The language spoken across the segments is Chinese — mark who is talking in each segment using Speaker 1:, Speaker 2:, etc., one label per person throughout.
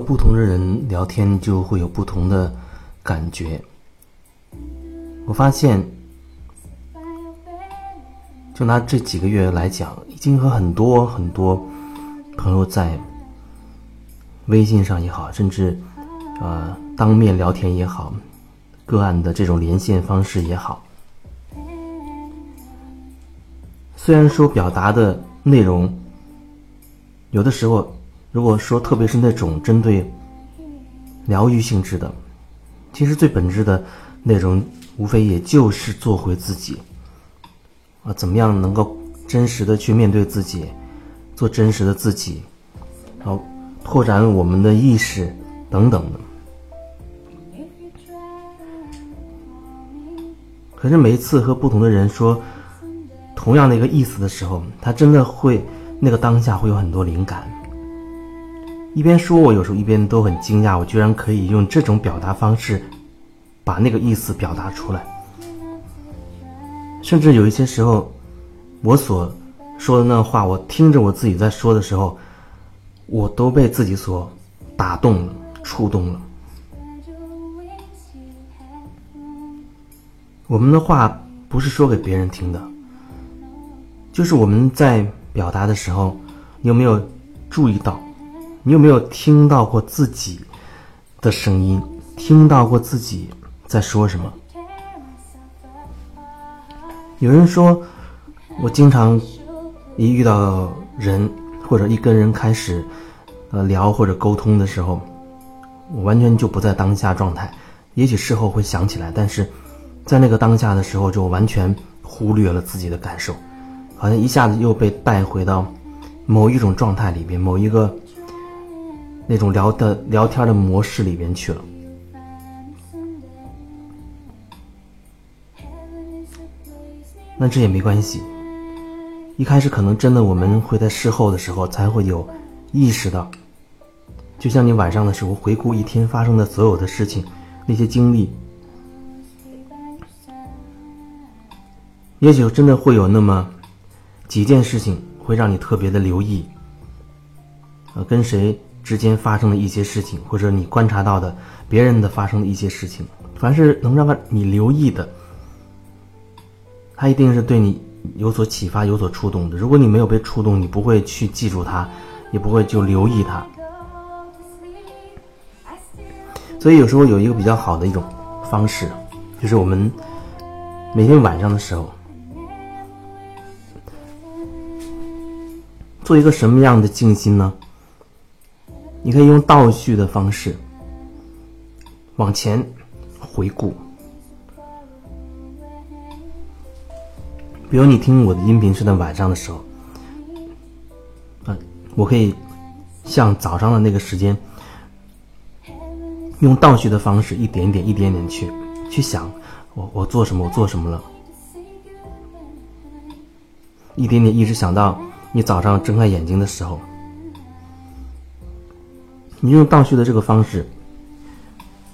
Speaker 1: 不同的人聊天，就会有不同的感觉。我发现，就拿这几个月来讲，已经和很多很多朋友在微信上也好，甚至呃当面聊天也好，个案的这种连线方式也好，虽然说表达的内容有的时候。如果说，特别是那种针对疗愈性质的，其实最本质的内容，无非也就是做回自己啊，怎么样能够真实的去面对自己，做真实的自己，然后拓展我们的意识等等的。可是每一次和不同的人说同样的一个意思的时候，他真的会那个当下会有很多灵感。一边说，我有时候一边都很惊讶，我居然可以用这种表达方式，把那个意思表达出来。甚至有一些时候，我所说的那话，我听着我自己在说的时候，我都被自己所打动了、触动了。我们的话不是说给别人听的，就是我们在表达的时候，你有没有注意到？你有没有听到过自己的声音？听到过自己在说什么？有人说，我经常一遇到人或者一跟人开始呃聊或者沟通的时候，我完全就不在当下状态。也许事后会想起来，但是在那个当下的时候，就完全忽略了自己的感受，好像一下子又被带回到某一种状态里边，某一个。那种聊的聊天的模式里边去了，那这也没关系。一开始可能真的我们会在事后的时候才会有意识到，就像你晚上的时候回顾一天发生的所有的事情，那些经历，也许真的会有那么几件事情会让你特别的留意，呃，跟谁。之间发生的一些事情，或者你观察到的别人的发生的一些事情，凡是能让你留意的，它一定是对你有所启发、有所触动的。如果你没有被触动，你不会去记住它，也不会就留意它。所以有时候有一个比较好的一种方式，就是我们每天晚上的时候，做一个什么样的静心呢？你可以用倒叙的方式往前回顾，比如你听我的音频是在晚上的时候，啊，我可以像早上的那个时间，用倒叙的方式，一点点、一点点去去想，我我做什么，我做什么了，一点点一直想到你早上睁开眼睛的时候。你用倒叙的这个方式，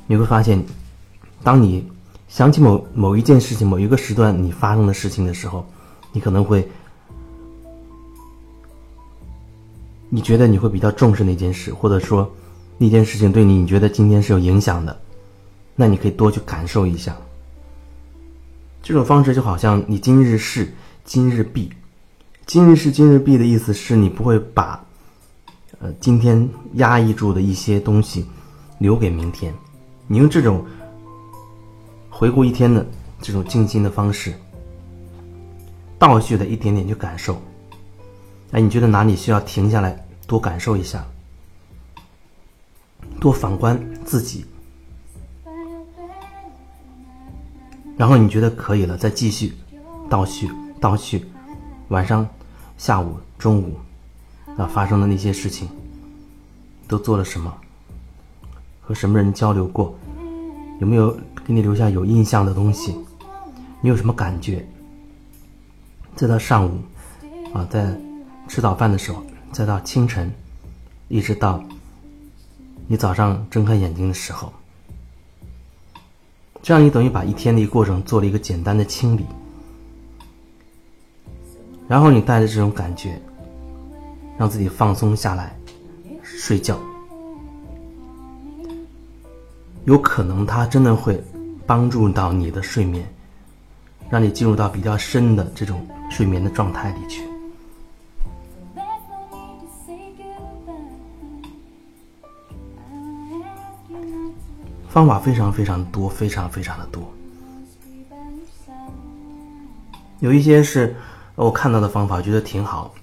Speaker 1: 你会发现，当你想起某某一件事情、某一个时段你发生的事情的时候，你可能会，你觉得你会比较重视那件事，或者说那件事情对你，你觉得今天是有影响的，那你可以多去感受一下。这种方式就好像你今日事今日毕，今日事今日毕的意思是你不会把。呃，今天压抑住的一些东西，留给明天。你用这种回顾一天的这种静心的方式，倒叙的一点点去感受。哎，你觉得哪里需要停下来多感受一下，多反观自己，然后你觉得可以了，再继续倒叙倒叙，晚上、下午、中午。那发生的那些事情，都做了什么？和什么人交流过？有没有给你留下有印象的东西？你有什么感觉？再到上午，啊，在吃早饭的时候，再到清晨，一直到你早上睁开眼睛的时候，这样你等于把一天的一个过程做了一个简单的清理，然后你带着这种感觉。让自己放松下来，睡觉。有可能它真的会帮助到你的睡眠，让你进入到比较深的这种睡眠的状态里去。方法非常非常多，非常非常的多。有一些是我看到的方法，觉得挺好，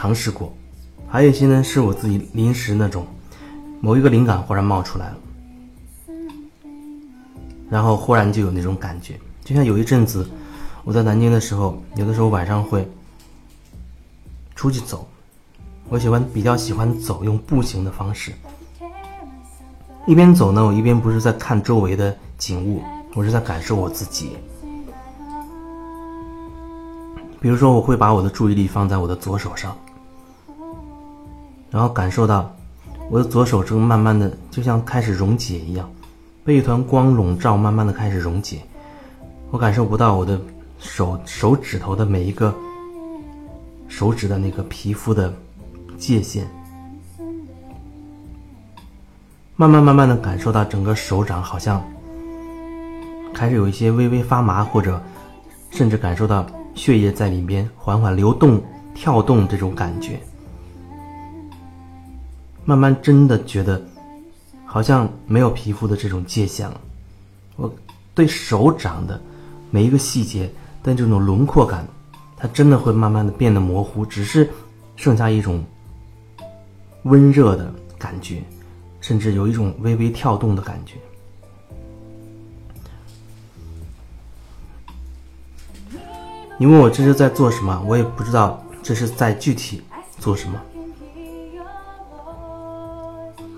Speaker 1: 尝试过；还有一些呢，是我自己临时那种某一个灵感忽然冒出来了，然后忽然就有那种感觉。就像有一阵子我在南京的时候，有的时候晚上会出去走，我喜欢比较喜欢走，用步行的方式。一边走呢，我一边不是在看周围的景物，我是在感受我自己。比如说，我会把我的注意力放在我的左手上，然后感受到我的左手正慢慢的就像开始溶解一样，被一团光笼罩，慢慢的开始溶解。我感受不到我的手手指头的每一个手指的那个皮肤的界限。慢慢慢慢的感受到整个手掌好像开始有一些微微发麻，或者甚至感受到血液在里边缓缓流动、跳动这种感觉。慢慢真的觉得好像没有皮肤的这种界限了。我对手掌的每一个细节的这种轮廓感，它真的会慢慢的变得模糊，只是剩下一种温热的感觉。甚至有一种微微跳动的感觉。你问我这是在做什么，我也不知道这是在具体做什么。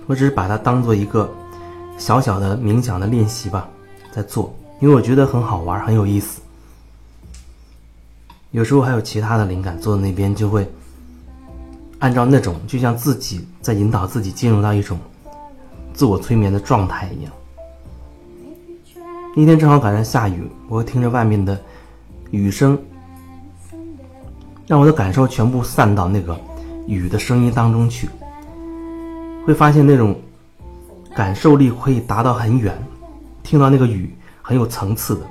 Speaker 1: 我只是把它当做一个小小的冥想的练习吧，在做，因为我觉得很好玩，很有意思。有时候还有其他的灵感，坐在那边就会按照那种，就像自己在引导自己进入到一种。自我催眠的状态一样。那天正好赶上下雨，我听着外面的雨声，让我的感受全部散到那个雨的声音当中去，会发现那种感受力可以达到很远，听到那个雨很有层次的，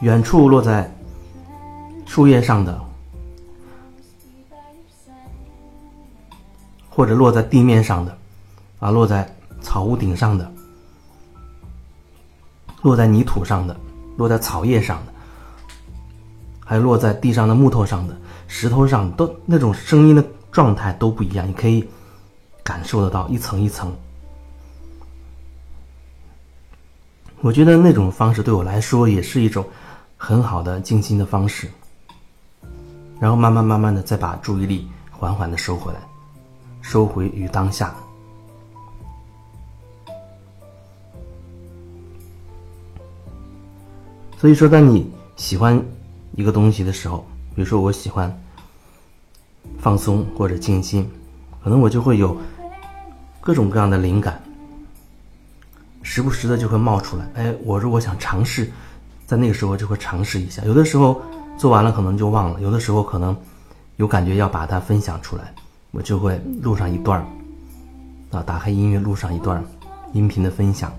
Speaker 1: 远处落在树叶上的，或者落在地面上的，啊，落在。草屋顶上的，落在泥土上的，落在草叶上的，还有落在地上的木头上的、石头上，都那种声音的状态都不一样，你可以感受得到一层一层。我觉得那种方式对我来说也是一种很好的静心的方式，然后慢慢慢慢的再把注意力缓缓的收回来，收回于当下。所以说，当你喜欢一个东西的时候，比如说我喜欢放松或者静心，可能我就会有各种各样的灵感，时不时的就会冒出来。哎，我如果想尝试，在那个时候就会尝试一下。有的时候做完了可能就忘了，有的时候可能有感觉要把它分享出来，我就会录上一段儿，啊，打开音乐录上一段音频的分享。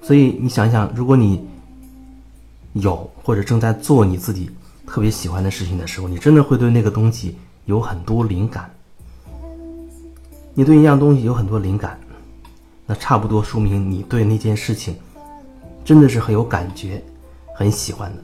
Speaker 1: 所以你想想，如果你有或者正在做你自己特别喜欢的事情的时候，你真的会对那个东西有很多灵感。你对一样东西有很多灵感，那差不多说明你对那件事情真的是很有感觉、很喜欢的。